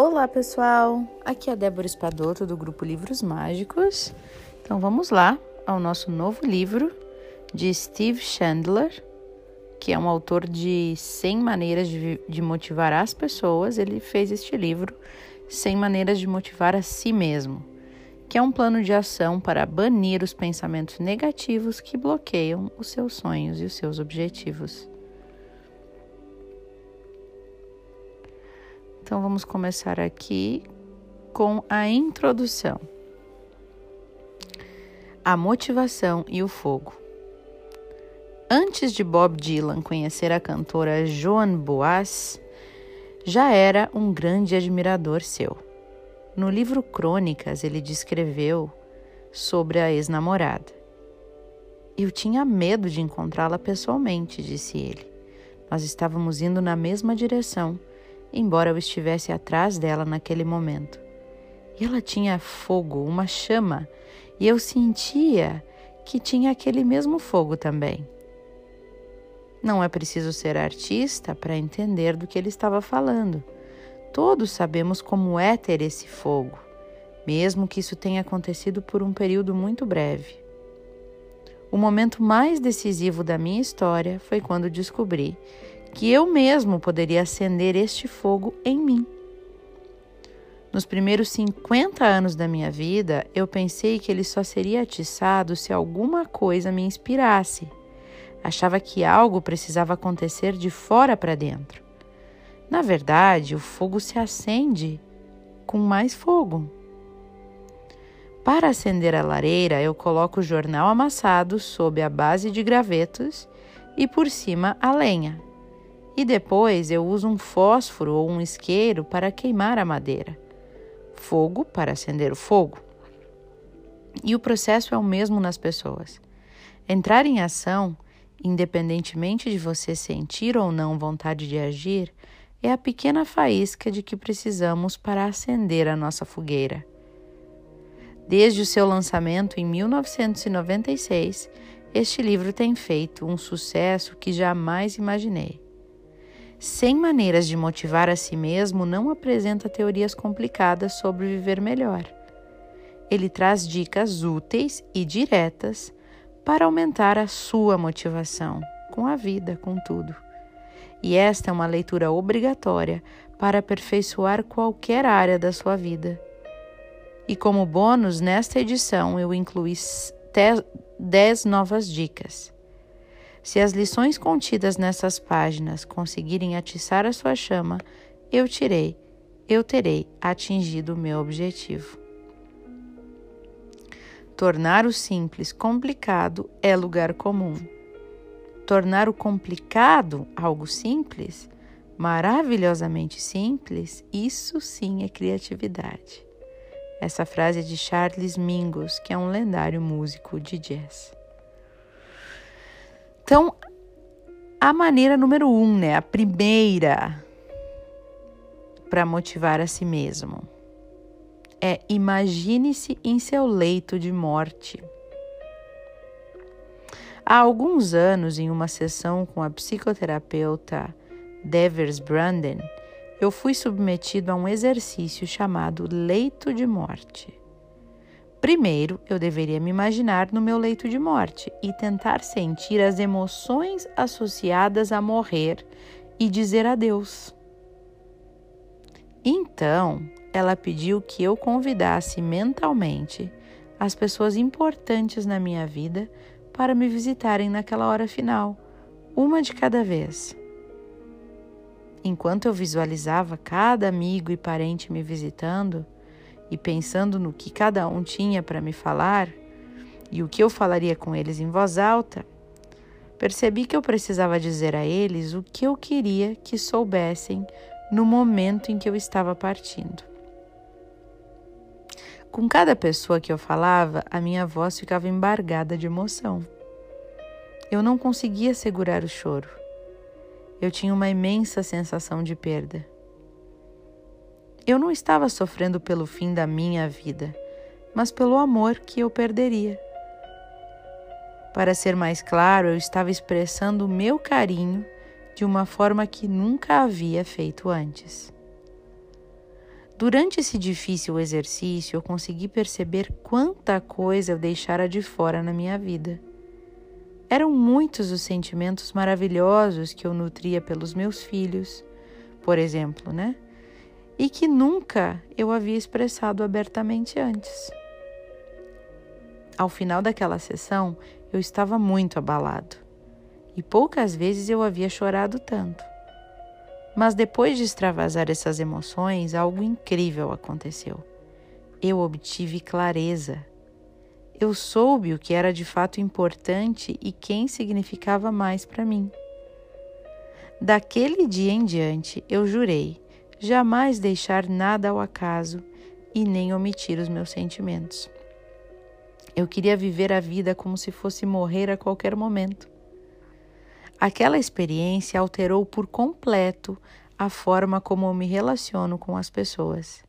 Olá pessoal, aqui é a Débora Espadoto do grupo Livros Mágicos. Então vamos lá ao nosso novo livro de Steve Chandler, que é um autor de 100 maneiras de, de motivar as pessoas. Ele fez este livro 100 maneiras de motivar a si mesmo, que é um plano de ação para banir os pensamentos negativos que bloqueiam os seus sonhos e os seus objetivos. Então vamos começar aqui com a introdução. A motivação e o fogo. Antes de Bob Dylan conhecer a cantora Joan Boas, já era um grande admirador seu. No livro Crônicas, ele descreveu sobre a ex-namorada. Eu tinha medo de encontrá-la pessoalmente, disse ele. Nós estávamos indo na mesma direção embora eu estivesse atrás dela naquele momento. E ela tinha fogo, uma chama, e eu sentia que tinha aquele mesmo fogo também. Não é preciso ser artista para entender do que ele estava falando. Todos sabemos como é ter esse fogo, mesmo que isso tenha acontecido por um período muito breve. O momento mais decisivo da minha história foi quando descobri que eu mesmo poderia acender este fogo em mim. Nos primeiros 50 anos da minha vida, eu pensei que ele só seria atiçado se alguma coisa me inspirasse. Achava que algo precisava acontecer de fora para dentro. Na verdade, o fogo se acende com mais fogo. Para acender a lareira, eu coloco o jornal amassado sob a base de gravetos e por cima a lenha e depois eu uso um fósforo ou um isqueiro para queimar a madeira, fogo para acender o fogo. E o processo é o mesmo nas pessoas. Entrar em ação, independentemente de você sentir ou não vontade de agir, é a pequena faísca de que precisamos para acender a nossa fogueira. Desde o seu lançamento em 1996, este livro tem feito um sucesso que jamais imaginei. Sem maneiras de motivar a si mesmo não apresenta teorias complicadas sobre viver melhor. Ele traz dicas úteis e diretas para aumentar a sua motivação com a vida, com tudo. E esta é uma leitura obrigatória para aperfeiçoar qualquer área da sua vida. E como bônus, nesta edição eu incluí 10 novas dicas. Se as lições contidas nessas páginas conseguirem atiçar a sua chama, eu tirei, eu terei atingido o meu objetivo. Tornar o simples complicado é lugar comum. Tornar o complicado algo simples, maravilhosamente simples, isso sim é criatividade. Essa frase é de Charles Mingus, que é um lendário músico de jazz. Então, a maneira número um, né? A primeira para motivar a si mesmo é imagine-se em seu leito de morte. Há alguns anos, em uma sessão com a psicoterapeuta Devers Branden, eu fui submetido a um exercício chamado leito de morte. Primeiro, eu deveria me imaginar no meu leito de morte e tentar sentir as emoções associadas a morrer e dizer adeus. Então, ela pediu que eu convidasse mentalmente as pessoas importantes na minha vida para me visitarem naquela hora final, uma de cada vez. Enquanto eu visualizava cada amigo e parente me visitando, e pensando no que cada um tinha para me falar e o que eu falaria com eles em voz alta, percebi que eu precisava dizer a eles o que eu queria que soubessem no momento em que eu estava partindo. Com cada pessoa que eu falava, a minha voz ficava embargada de emoção. Eu não conseguia segurar o choro. Eu tinha uma imensa sensação de perda. Eu não estava sofrendo pelo fim da minha vida, mas pelo amor que eu perderia. Para ser mais claro, eu estava expressando o meu carinho de uma forma que nunca havia feito antes. Durante esse difícil exercício, eu consegui perceber quanta coisa eu deixara de fora na minha vida. Eram muitos os sentimentos maravilhosos que eu nutria pelos meus filhos, por exemplo, né? E que nunca eu havia expressado abertamente antes. Ao final daquela sessão, eu estava muito abalado e poucas vezes eu havia chorado tanto. Mas depois de extravasar essas emoções, algo incrível aconteceu. Eu obtive clareza. Eu soube o que era de fato importante e quem significava mais para mim. Daquele dia em diante, eu jurei jamais deixar nada ao acaso e nem omitir os meus sentimentos. Eu queria viver a vida como se fosse morrer a qualquer momento. Aquela experiência alterou por completo a forma como eu me relaciono com as pessoas.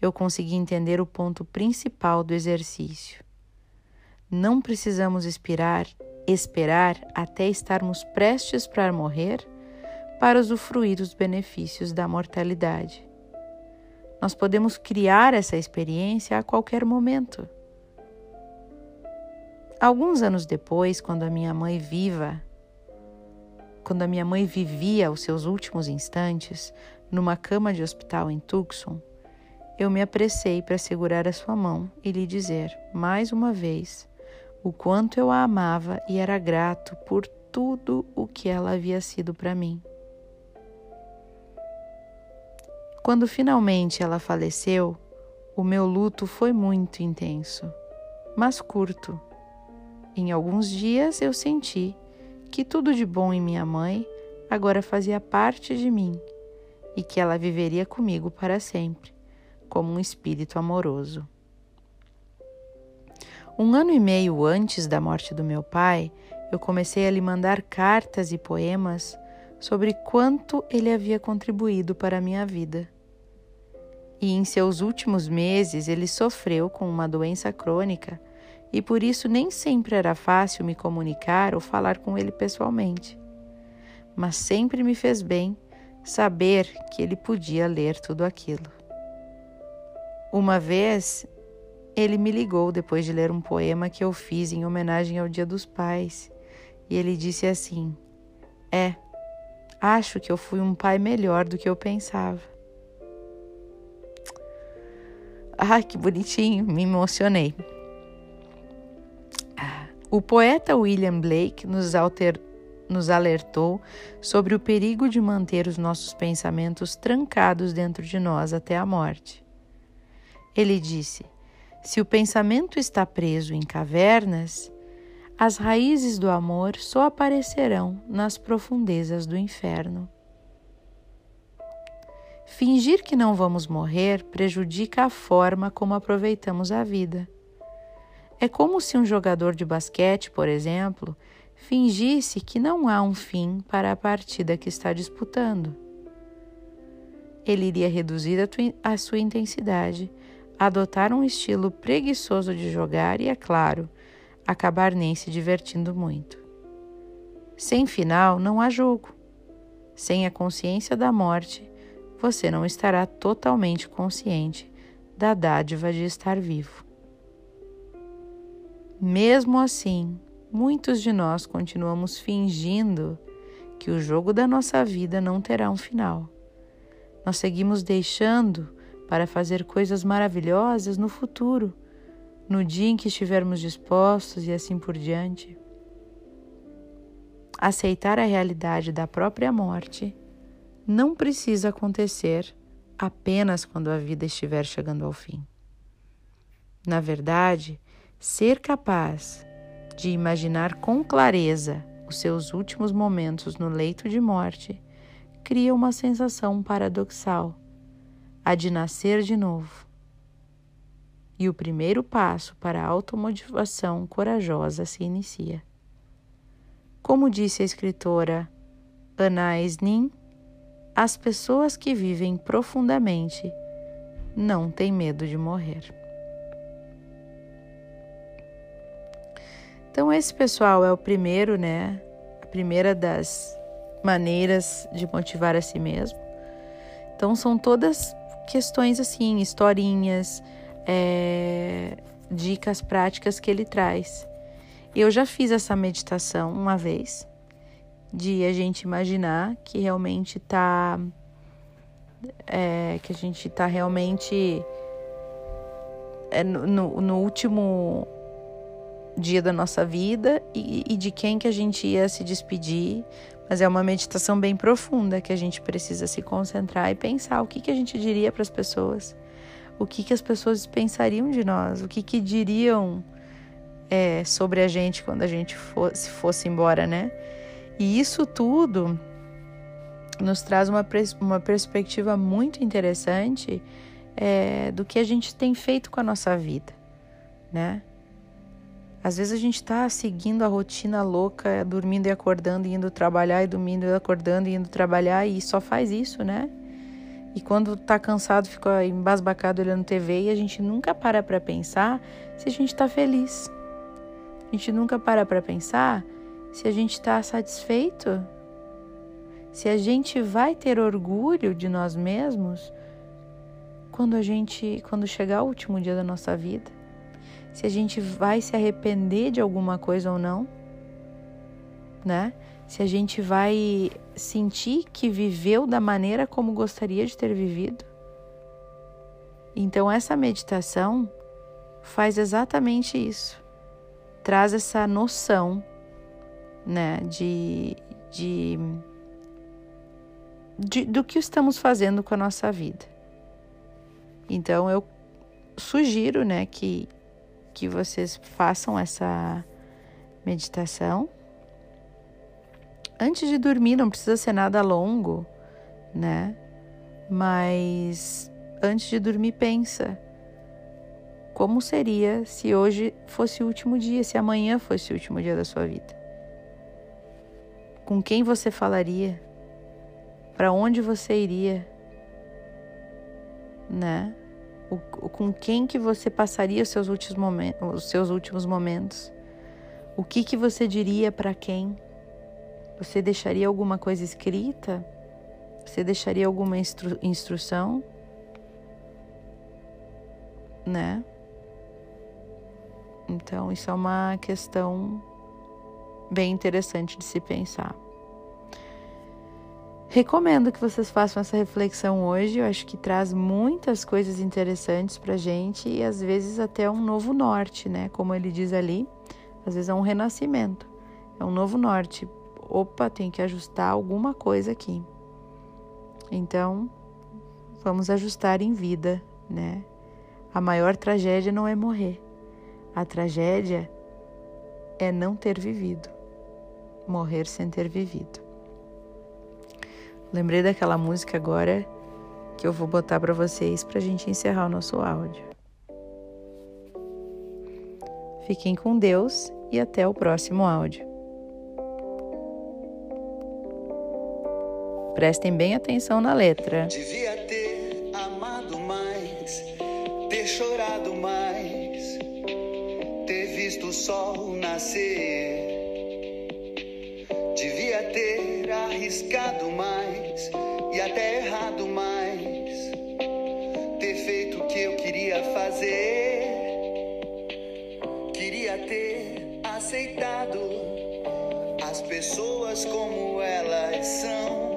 Eu consegui entender o ponto principal do exercício. Não precisamos esperar, esperar até estarmos prestes para morrer para usufruir os benefícios da mortalidade. Nós podemos criar essa experiência a qualquer momento. Alguns anos depois, quando a minha mãe viva quando a minha mãe vivia os seus últimos instantes numa cama de hospital em Tucson, eu me apressei para segurar a sua mão e lhe dizer, mais uma vez, o quanto eu a amava e era grato por tudo o que ela havia sido para mim. Quando finalmente ela faleceu, o meu luto foi muito intenso, mas curto. Em alguns dias eu senti que tudo de bom em minha mãe agora fazia parte de mim e que ela viveria comigo para sempre, como um espírito amoroso. Um ano e meio antes da morte do meu pai, eu comecei a lhe mandar cartas e poemas sobre quanto ele havia contribuído para a minha vida. E em seus últimos meses ele sofreu com uma doença crônica e por isso nem sempre era fácil me comunicar ou falar com ele pessoalmente. Mas sempre me fez bem saber que ele podia ler tudo aquilo. Uma vez, ele me ligou depois de ler um poema que eu fiz em homenagem ao Dia dos Pais, e ele disse assim: É, acho que eu fui um pai melhor do que eu pensava. Ai, que bonitinho, me emocionei. O poeta William Blake nos, alter, nos alertou sobre o perigo de manter os nossos pensamentos trancados dentro de nós até a morte. Ele disse: se o pensamento está preso em cavernas, as raízes do amor só aparecerão nas profundezas do inferno. Fingir que não vamos morrer prejudica a forma como aproveitamos a vida. É como se um jogador de basquete, por exemplo, fingisse que não há um fim para a partida que está disputando. Ele iria reduzir a, sua intensidade, adotar um estilo preguiçoso de jogar e, é claro, acabar nem se divertindo muito. Sem final, não há jogo. Sem a consciência da morte, você não estará totalmente consciente da dádiva de estar vivo. Mesmo assim, muitos de nós continuamos fingindo que o jogo da nossa vida não terá um final. Nós seguimos deixando para fazer coisas maravilhosas no futuro, no dia em que estivermos dispostos e assim por diante. Aceitar a realidade da própria morte não precisa acontecer apenas quando a vida estiver chegando ao fim. Na verdade, ser capaz de imaginar com clareza os seus últimos momentos no leito de morte cria uma sensação paradoxal, a de nascer de novo. E o primeiro passo para a automotivação corajosa se inicia. Como disse a escritora Anais Nin, as pessoas que vivem profundamente não têm medo de morrer. Então, esse pessoal é o primeiro, né? A primeira das maneiras de motivar a si mesmo. Então, são todas questões assim, historinhas, é, dicas práticas que ele traz. Eu já fiz essa meditação uma vez, de a gente imaginar que realmente tá. É, que a gente tá realmente é, no, no último dia da nossa vida e, e, de quem que a gente ia se despedir. Mas é uma meditação bem profunda que a gente precisa se concentrar e pensar o que, que a gente diria para as pessoas, o que, que as pessoas pensariam de nós, o que, que diriam é, sobre a gente quando a gente fosse, fosse embora, né? E isso tudo nos traz uma, uma perspectiva muito interessante é, do que a gente tem feito com a nossa vida, né? Às vezes a gente está seguindo a rotina louca, dormindo e acordando, indo trabalhar e dormindo e acordando e indo trabalhar e só faz isso, né? E quando tá cansado, fica embasbacado olhando TV e a gente nunca para para pensar se a gente está feliz. A gente nunca para para pensar se a gente está satisfeito, se a gente vai ter orgulho de nós mesmos quando a gente, quando chegar o último dia da nossa vida, se a gente vai se arrepender de alguma coisa ou não, né? Se a gente vai sentir que viveu da maneira como gostaria de ter vivido. Então essa meditação faz exatamente isso traz essa noção, né, de, de, de, do que estamos fazendo com a nossa vida. Então eu sugiro, né, que, que vocês façam essa meditação. Antes de dormir, não precisa ser nada longo, né? Mas antes de dormir, pensa como seria se hoje fosse o último dia, se amanhã fosse o último dia da sua vida? Com quem você falaria? Para onde você iria? Né? O, com quem que você passaria os seus últimos momentos? Os seus últimos momentos? O que que você diria para quem? Você deixaria alguma coisa escrita? Você deixaria alguma instru instrução? Né? Então, isso é uma questão bem interessante de se pensar. Recomendo que vocês façam essa reflexão hoje. Eu acho que traz muitas coisas interessantes para gente e às vezes até um novo norte, né? Como ele diz ali, às vezes é um renascimento, é um novo norte. Opa, tem que ajustar alguma coisa aqui. Então, vamos ajustar em vida, né? A maior tragédia não é morrer, a tragédia é não ter vivido, morrer sem ter vivido. Lembrei daquela música agora que eu vou botar para vocês para a gente encerrar o nosso áudio. Fiquem com Deus e até o próximo áudio. Prestem bem atenção na letra. Devia ter amado mais, ter chorado mais visto o sol nascer. Arriscado mais e até errado mais. Ter feito o que eu queria fazer. Queria ter aceitado as pessoas como elas são.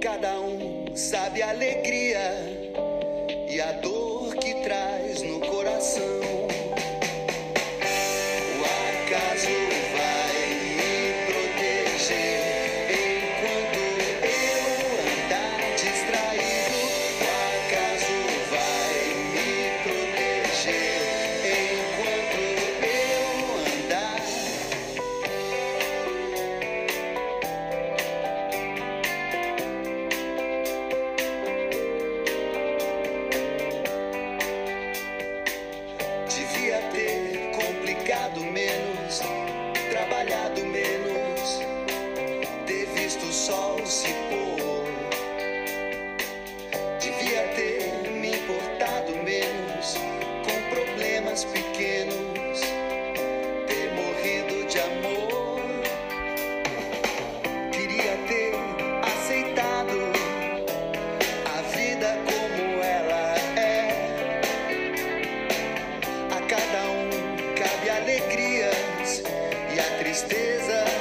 Cada um sabe a alegria trabalhado menos, trabalhado menos, ter visto o sol se pôr. Tristeza